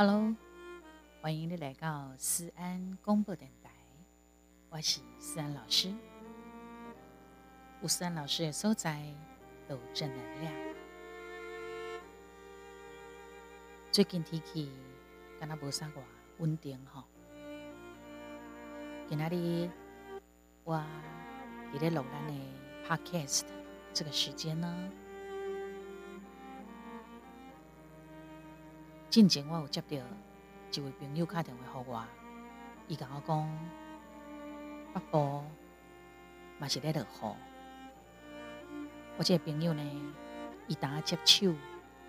Hello，欢迎你来到思安广播电台，我是思安老师。有思安老师的所在，有正能量。最近天气敢若无啥个稳定吼。今仔日我伫咧录咱的 Podcast 这个时间呢？进前我有接到一位朋友打电话给我，伊甲我讲，北部嘛是咧落雨。我这个朋友呢，伊当接手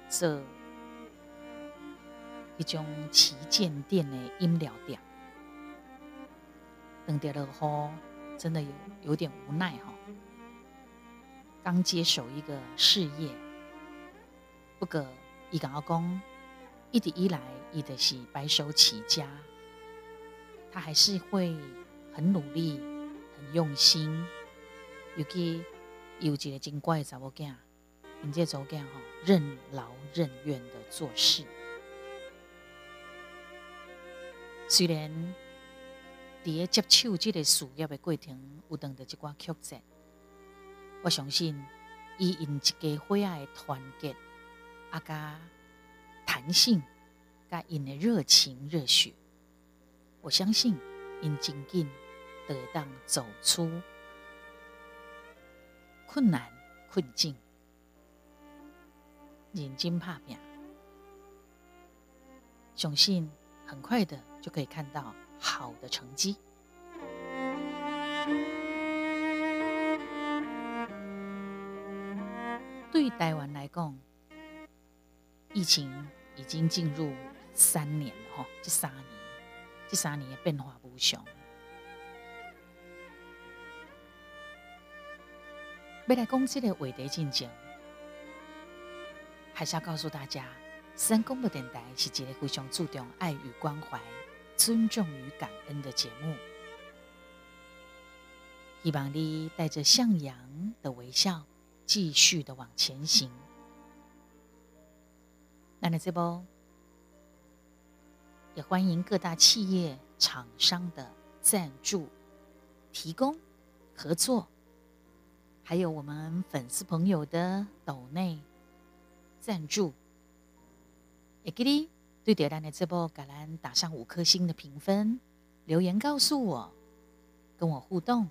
做一种旗舰店的饮料店，等到落雨，真的有有点无奈哈。刚接手一个事业，不过伊甲我讲。一直以来，伊的是白手起家，他还是会很努力、很用心。尤其有一个真乖的查某囝，因这查某囝吼，任劳任怨的做事。虽然伫接手这个事业的过程有当着一寡曲折，我相信伊因一家伙仔的团结，阿加。弹性，加因的热情热血，我相信因真紧得当走出困难困境，认真拍拼，相信很快的就可以看到好的成绩。对台湾来讲，疫情。已经进入三年了哈，这三年，这三年变化无穷。未来公司的伟德进前，还是要告诉大家，三公的电台是一个非常注重爱与关怀、尊重与感恩的节目。希望你带着向阳的微笑，继续的往前行。那你这波也欢迎各大企业厂商的赞助、提供合作，还有我们粉丝朋友的抖内赞助。也给你对点亮的这波橄榄打上五颗星的评分，留言告诉我，跟我互动，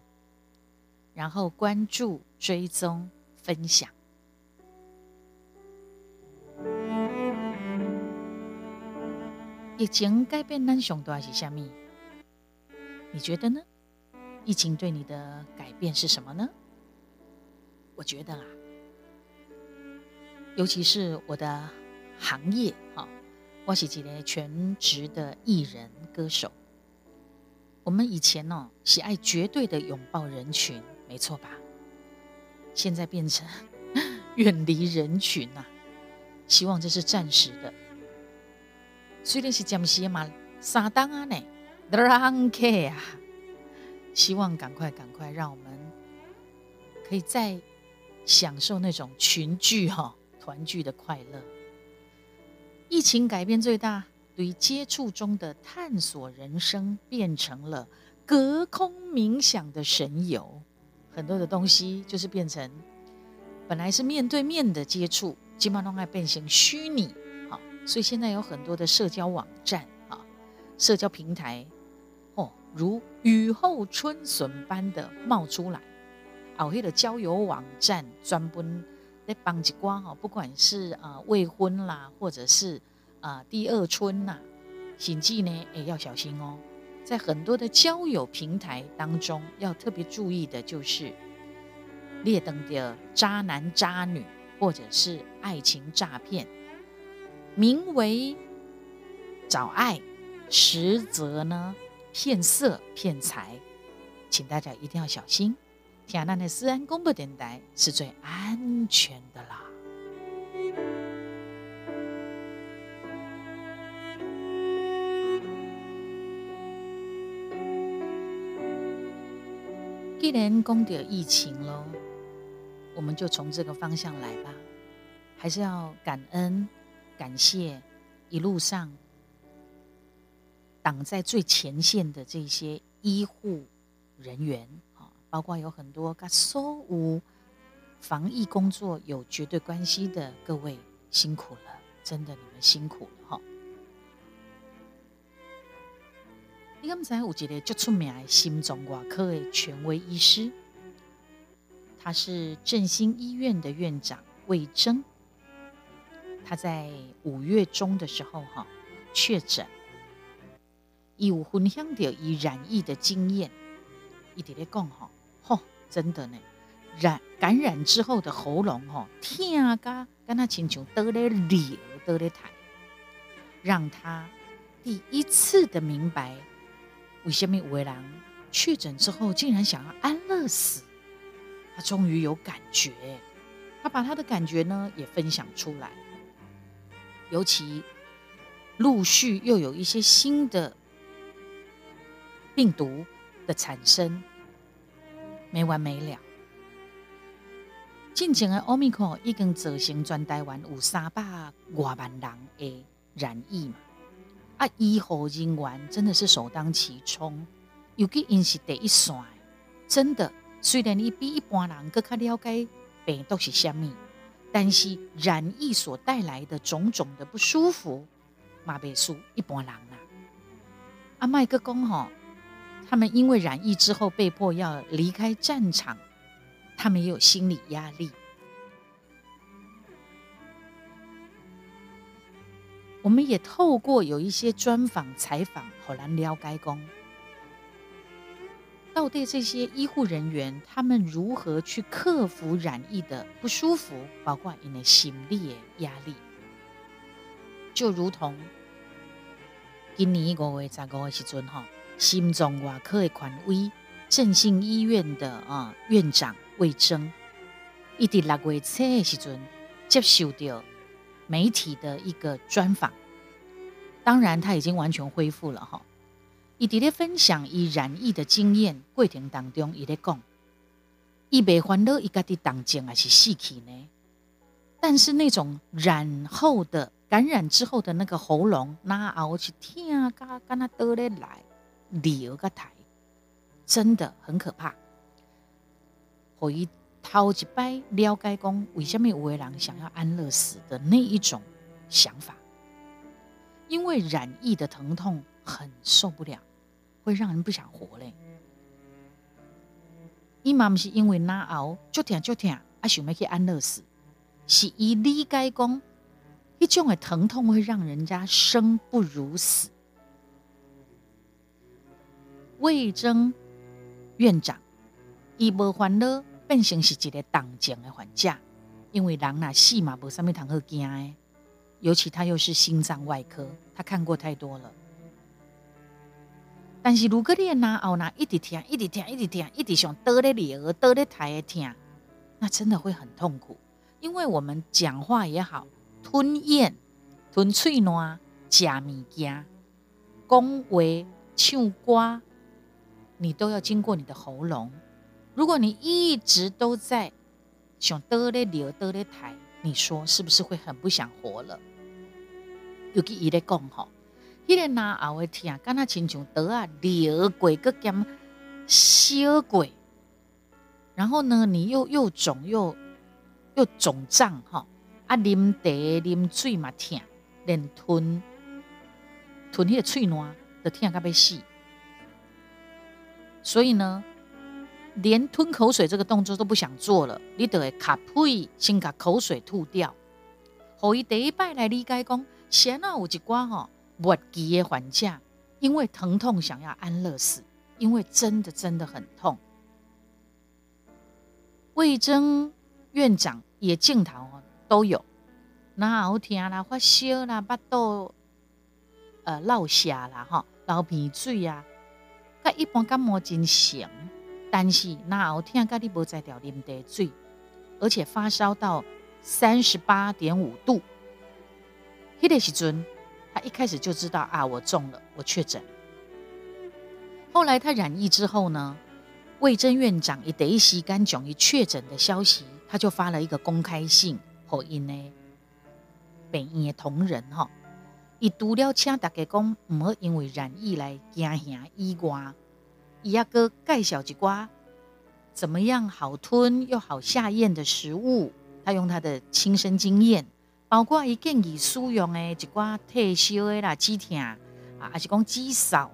然后关注、追踪、分享。疫情改变咱上大是虾米？你觉得呢？疫情对你的改变是什么呢？我觉得啊，尤其是我的行业哈，我是一个全职的艺人歌手。我们以前呢，喜爱绝对的拥抱人群，没错吧？现在变成 远离人群呐，希望这是暂时的。虽然是暂时嘛，三档啊呢，啷个啊？希望赶快赶快，让我们可以再享受那种群聚哈、团聚的快乐。疫情改变最大，对于接触中的探索人生，变成了隔空冥想的神游。很多的东西就是变成本来是面对面的接触，基本上爱变成虚拟。所以现在有很多的社交网站啊，社交平台哦，如雨后春笋般的冒出来。好黑的交友网站专门在帮一瓜哈，不管是啊未婚啦，或者是啊第二春呐，谨记呢也要小心哦。在很多的交友平台当中，要特别注意的就是列登的渣男渣女，或者是爱情诈骗。名为找爱，实则呢骗色骗财，请大家一定要小心。天南的私安公布电台是最安全的啦。既然公得疫情喽，我们就从这个方向来吧，还是要感恩。感谢一路上挡在最前线的这些医护人员啊，包括有很多跟所有防疫工作有绝对关系的各位，辛苦了，真的你们辛苦了哈。你刚才有一个就出名的心脏外科的权威医师，他是振兴医院的院长魏征。他在五月中的时候哈确诊，有分享到以染疫的经验，一直咧讲哈，吼，真的呢，染感染之后的喉咙哈，痛噶，跟他亲像得咧流得咧痰，让他第一次的明白。为什么维郎确诊之后竟然想要安乐死？他终于有感觉，他把他的感觉呢也分享出来。尤其陆续又有一些新的病毒的产生，没完没了。近前的奥密克戎已经造成全台湾有三百外万人的染疫嘛。啊，医护人员真的是首当其冲，尤其因是第一线，真的虽然你比一般人更加了解病毒是虾米，但是染疫所带来的种种的不舒服，马贝苏一般人啊。阿麦克公吼，他们因为染疫之后被迫要离开战场，他们也有心理压力。我们也透过有一些专访采访，好难了解公，到底这些医护人员他们如何去克服染疫的不舒服，包括因为心理的压力，就如同今年五月十五的时阵哈，心脏外科的权威振兴医院的啊院长魏征，一直六月初的时阵接受到。媒体的一个专访，当然他已经完全恢复了哈。伊伫咧分享伊染疫的经验过程当中，伊咧讲，伊未烦恼伊家己当症还是死去呢？但是那种染后的感染之后的那个喉咙，那熬去听噶，跟他得咧来流个台，真的很可怕。回。头一摆了解讲，为什么有的人想要安乐死的那一种想法？因为染疫的疼痛很受不了，会让人不想活嘞。伊嘛不是因为哪熬就疼就疼，啊想要去安乐死，是伊理解讲，一种的疼痛会让人家生不如死。魏征院长，伊无烦恼。变成是一个当症的患者，因为人呐死嘛无啥物通好惊的，尤其他又是心脏外科，他看过太多了。但是如果你拿后拿一直听，一直听，一直听，一直想得咧流，得咧台的听，那真的会很痛苦。因为我们讲话也好，吞咽、吞喙烂、食物件、讲话、唱歌，你都要经过你的喉咙。如果你一直都在想得咧流得咧台，你说是不是会很不想活了？尤其伊咧讲吼，伊个拿后的听，敢若亲像得啊流过个兼烧过，然后呢，你又又肿又又肿胀哈，啊啉茶啉水嘛疼，连吞吞迄个喙烂都疼到要死，所以呢。连吞口水这个动作都不想做了，你得会卡呸，先把口水吐掉。后伊第一摆来理解讲，先啊有一寡吼末期的患者，因为疼痛想要安乐死，因为真的真的很痛。魏征院长也镜头都有，那好听啦，发烧啦，巴肚呃落下啦，哈，流鼻水啊，甲一般感冒真像。但是那后天家你无在掉啉茶水，而且发烧到三十八点五度。迄个时阵，他一开始就知道啊，我中了，我确诊。后来他染疫之后呢，魏征院长以得一时间讲一确诊的消息，他就发了一个公开信，后因呢，北医的同仁哈，伊除了请大家讲毋好因为染疫来惊吓以外，伊也个介绍一寡怎么样好吞又好下咽的食物。他用他的亲身经验，包括伊建议使用的一寡退烧的啦、止疼啊，还是讲止扫、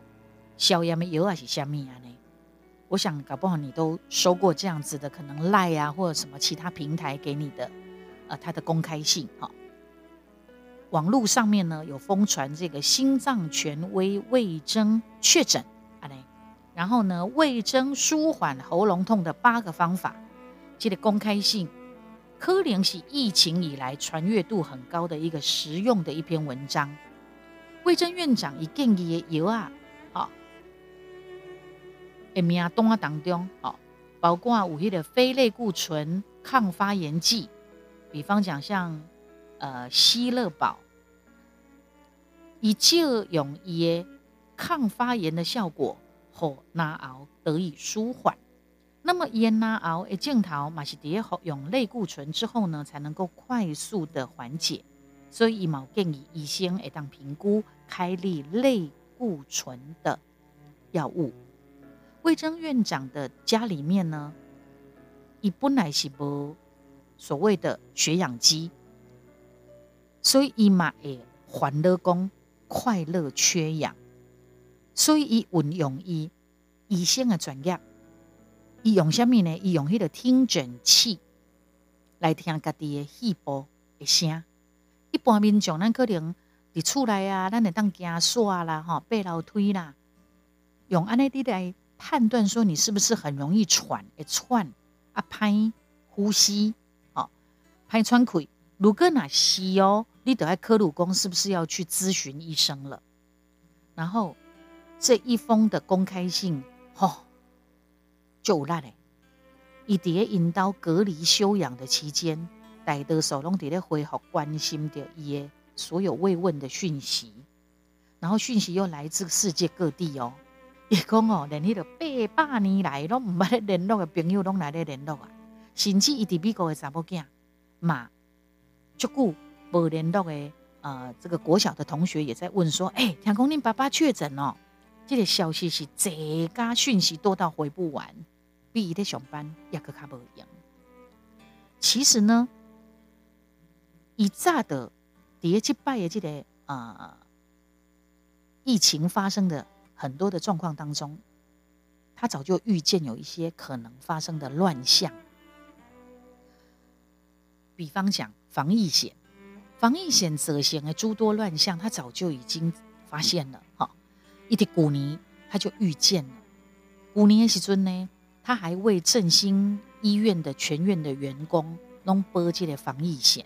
消炎的药，还是虾米啊呢？我想搞不好你都收过这样子的，可能赖啊或者什么其他平台给你的，呃，它的公开信哈。网络上面呢有疯传这个心脏权威魏征确诊啊嘞，然后呢魏征舒缓喉咙痛的八个方法，记得公开信，可能是疫情以来传阅度很高的一个实用的一篇文章。魏征院长以建议的药啊，好，诶名单当中，哦，包括有迄个非类固醇抗发炎剂，比方讲像呃希乐宝。以借用伊的抗发炎的效果，和拿熬得以舒缓。那么烟拿熬的镜头，嘛是迭服用类固醇之后呢，才能够快速的缓解。所以，毛建议医生会当评估开立类固醇的药物。魏征院长的家里面呢，伊本来是无所谓的血氧机，所以伊嘛会欢乐讲。快乐缺氧，所以伊运用伊医生的专业，伊用什么呢？伊用迄个听诊器来听家己的细胞的声。一般民众咱可能伫厝内啊，咱会当行煞啦，吼，爬楼梯啦，用安尼滴来判断说你是不是很容易喘，会喘啊，歹呼吸，吼，歹喘气。如果若是哦。你得爱科鲁公是不是要去咨询医生了？然后这一封的公开信，吼，就有力嘞！伊伫引导隔离休养的期间，大多数拢伫咧恢复关心着伊的所有慰问的讯息，然后讯息又来自世界各地哦。伊讲哦，连迄个八百年来拢毋捌咧联络的朋友拢来咧联络啊，甚至伊伫美国的查某囝嘛，足久。无联络的呃，这个国小的同学也在问说：“哎，听讲你爸爸确诊哦，这个消息是这家讯息多到回不完，比伊在上班也个卡不一样。其实呢，以早的第一拜的这个呃疫情发生的很多的状况当中，他早就预见有一些可能发生的乱象，比方讲防疫险。防疫险则险的诸多乱象，他早就已经发现了。哈，一滴古尼他就预见了。古尼的时阵呢，他还为振兴医院的全院的员工弄拨这个防疫险。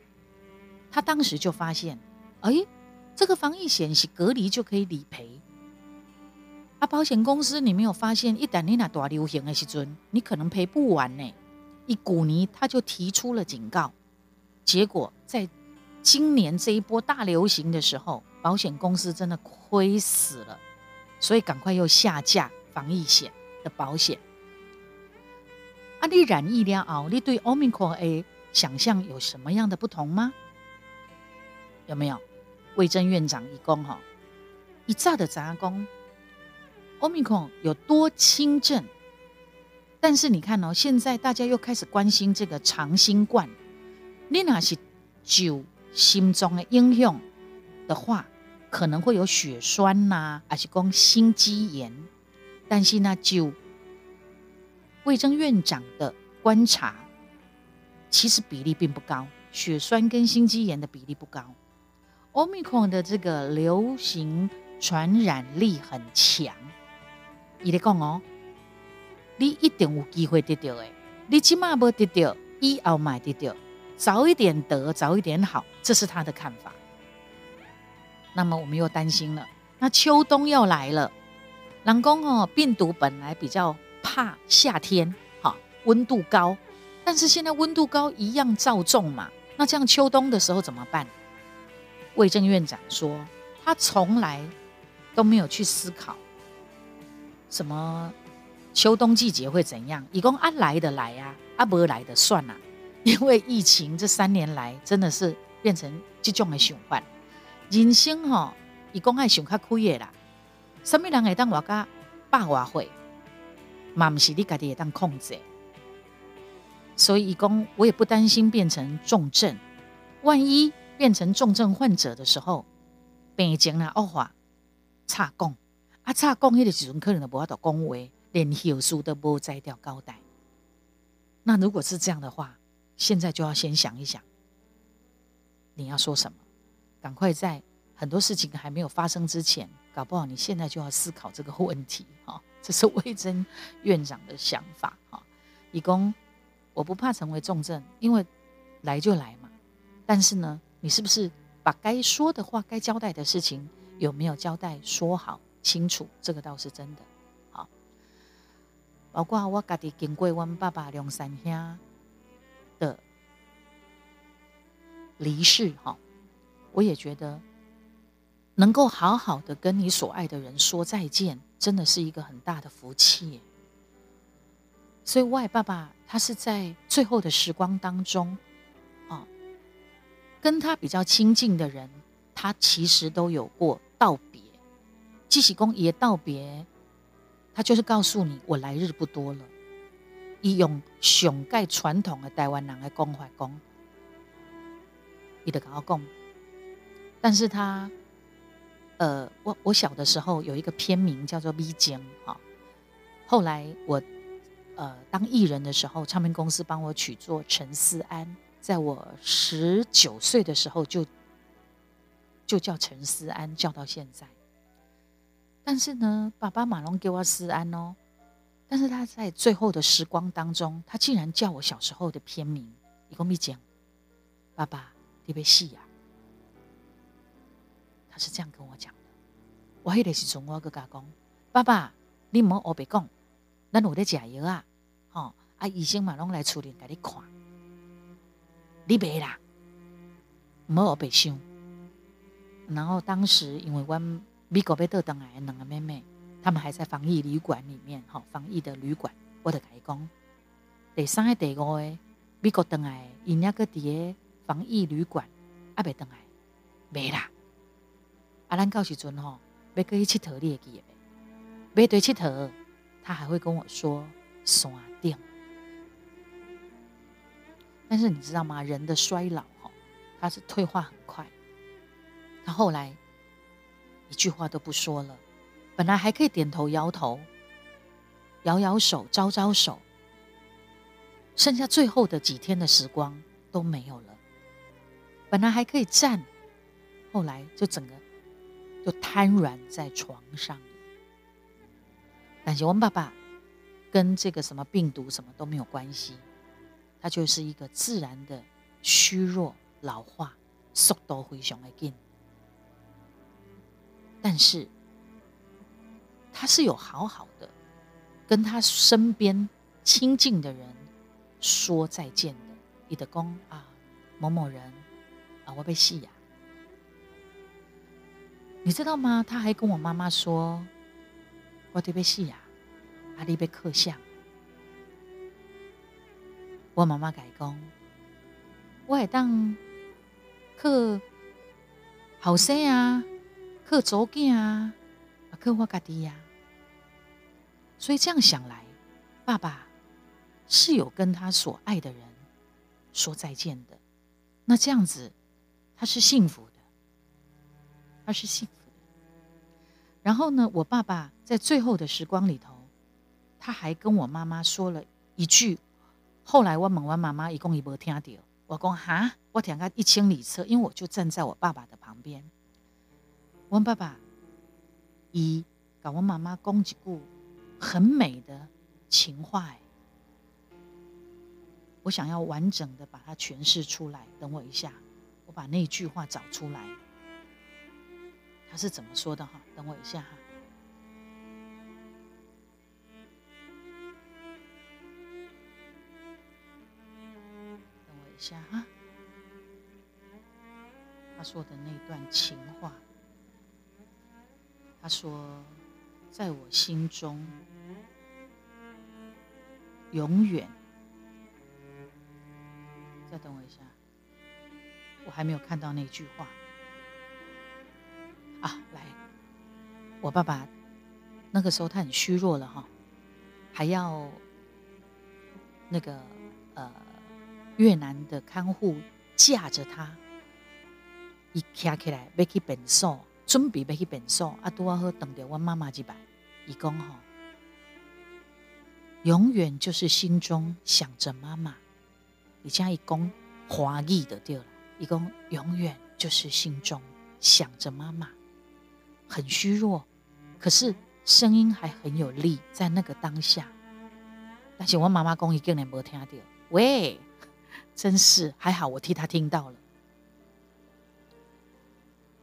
他当时就发现，哎，这个防疫险是隔离就可以理赔。啊，保险公司你没有发现，一旦你那大流行的时阵，你可能赔不完呢。一古尼他就提出了警告，结果在。今年这一波大流行的时候，保险公司真的亏死了，所以赶快又下架防疫险的保险。啊，你染疫了后，你对 Omicron A 想象有什么样的不同吗？有没有？魏征院长一公哈，一炸的杂工，Omicron 有多轻症？但是你看哦，现在大家又开始关心这个长新冠，你那是九。心中的英雄的话，可能会有血栓呐，还是讲心肌炎。但是呢，就卫生院长的观察，其实比例并不高，血栓跟心肌炎的比例不高。奥密克戎的这个流行传染力很强，伊咧讲哦，你一定有机会得到诶，你起码无得到，以后买得到。早一点得，早一点好，这是他的看法。那么我们又担心了，那秋冬要来了，人工哦，病毒本来比较怕夏天，哈，温度高，但是现在温度高一样照重嘛，那这样秋冬的时候怎么办？魏正院长说，他从来都没有去思考什么秋冬季节会怎样，一共啊来的来呀，啊不来的算了。因为疫情这三年来真的是变成这种的循环，人生哈一共爱想较开的啦，什么人会当我家百外岁，嘛毋是你家己会当控制。所以伊讲，我也不担心变成重症，万一变成重症患者的时候，病情啊恶化，差讲啊差讲，迄个时阵可能就无法度讲话，连休书都无摘掉交代。那如果是这样的话，现在就要先想一想，你要说什么，赶快在很多事情还没有发生之前，搞不好你现在就要思考这个问题哈。这是魏征院长的想法哈。以公，我不怕成为重症，因为来就来嘛。但是呢，你是不是把该说的话、该交代的事情有没有交代说好清楚？这个倒是真的。包括我家己经过阮爸爸梁三兄的离世，哈，我也觉得能够好好的跟你所爱的人说再见，真的是一个很大的福气。所以外爸爸他是在最后的时光当中，啊，跟他比较亲近的人，他其实都有过道别，即使公爷道别。他就是告诉你，我来日不多了。以用上盖传统的台湾人来讲话讲，伊的跟我讲。但是他，呃，我我小的时候有一个片名叫做《咪江》哈。后来我呃当艺人的时候，唱片公司帮我取作陈思安。在我十九岁的时候就就叫陈思安，叫到现在。但是呢，爸爸马龙给我思安哦。但是他在最后的时光当中，他竟然叫我小时候的片名，一共没讲。爸爸，你别戏呀。是这样跟我讲的。我迄个时从我个家讲，爸爸，你唔好我别讲，咱有在加油啊，吼啊，医生马龙来处理，给你看。你别啦，唔好我别想。然后当时因为阮。美国被倒登来两个妹妹，他们还在防疫旅馆里面，哈，防疫的旅馆。我就伊讲，第三个、第五个，美国登来，因那个伫个防疫旅馆，阿未登来，没啦。啊，咱到时阵吼，要去佚佗，你会记未？要对佚佗，他还会跟我说山顶。但是你知道吗？人的衰老，哈，他是退化很快。他后来。一句话都不说了，本来还可以点头摇头、摇摇手、招招手，剩下最后的几天的时光都没有了。本来还可以站，后来就整个就瘫软在床上。但是我们爸爸跟这个什么病毒什么都没有关系，他就是一个自然的虚弱、老化，速度非常的紧。但是，他是有好好的跟他身边亲近的人说再见的。你的公啊，某某人啊，我被戏呀，你知道吗？他还跟我妈妈说，我得被戏呀，阿里被刻像。我妈妈改工，我还当刻后生啊。克祖囝啊，克我家己呀。所以这样想来，爸爸是有跟他所爱的人说再见的。那这样子，他是幸福的，他是幸福的。然后呢，我爸爸在最后的时光里头，他还跟我妈妈说了一句。后来我问完妈妈，一共也无听到。我讲哈，我听个一千里车，因为我就站在我爸爸的旁边。我爸爸，一搞我妈妈讲几句很美的情话，我想要完整的把它诠释出来。等我一下，我把那句话找出来，他是怎么说的哈？等我一下哈，等我一下哈，他说的那段情话。他说：“在我心中，永远……再等我一下，我还没有看到那句话。”我爸爸那个时候他很虚弱了哈，还要那个呃越南的看护架着他，一站起来要去便所，准备要去便所，啊，拄好等着我妈妈一摆，伊讲吼，永远就是心中想着妈妈，而且伊讲华裔的对了，伊讲永远就是心中想着妈妈。很虚弱，可是声音还很有力，在那个当下。但是我妈妈公一个人没听到，喂，真是还好，我替他听到了。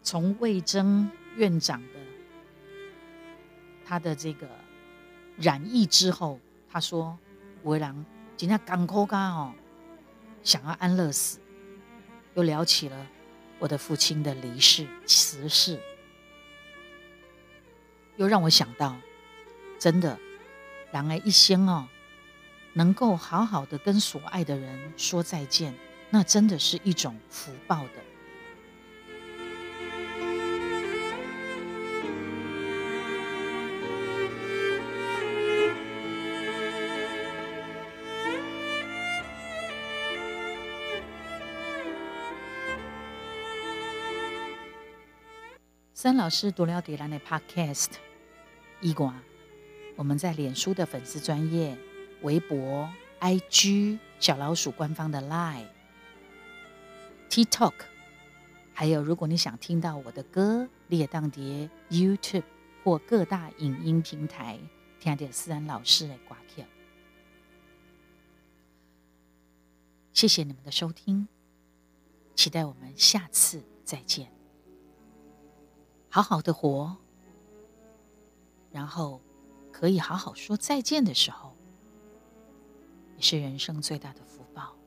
从魏征院长的他的这个染疫之后，他说：“为郎今天港口干哦，想要安乐死。”又聊起了我的父亲的离世辞世。又让我想到，真的，人的一生哦，能够好好的跟所爱的人说再见，那真的是一种福报的。三老师读了迪兰的 Podcast，一瓜，我们在脸书的粉丝专业、微博、IG、小老鼠官方的 Line、TikTok，还有如果你想听到我的歌，列当碟 YouTube 或各大影音平台，听点思安老师的挂票。谢谢你们的收听，期待我们下次再见。好好的活，然后可以好好说再见的时候，也是人生最大的福报。